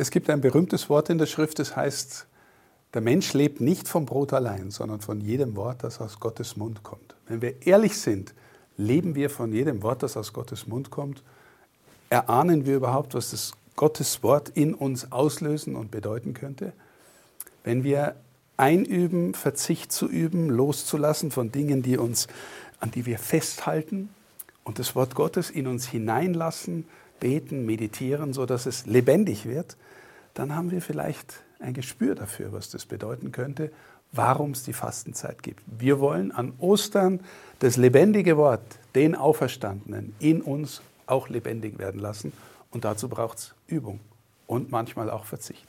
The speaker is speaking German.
Es gibt ein berühmtes Wort in der Schrift, das heißt, der Mensch lebt nicht vom Brot allein, sondern von jedem Wort, das aus Gottes Mund kommt. Wenn wir ehrlich sind, leben wir von jedem Wort, das aus Gottes Mund kommt. Erahnen wir überhaupt, was das Gottes Wort in uns auslösen und bedeuten könnte? Wenn wir einüben, Verzicht zu üben, loszulassen von Dingen, die uns, an die wir festhalten und das Wort Gottes in uns hineinlassen, beten, meditieren, sodass es lebendig wird, dann haben wir vielleicht ein Gespür dafür, was das bedeuten könnte, warum es die Fastenzeit gibt. Wir wollen an Ostern das lebendige Wort, den Auferstandenen, in uns auch lebendig werden lassen. Und dazu braucht es Übung und manchmal auch Verzicht.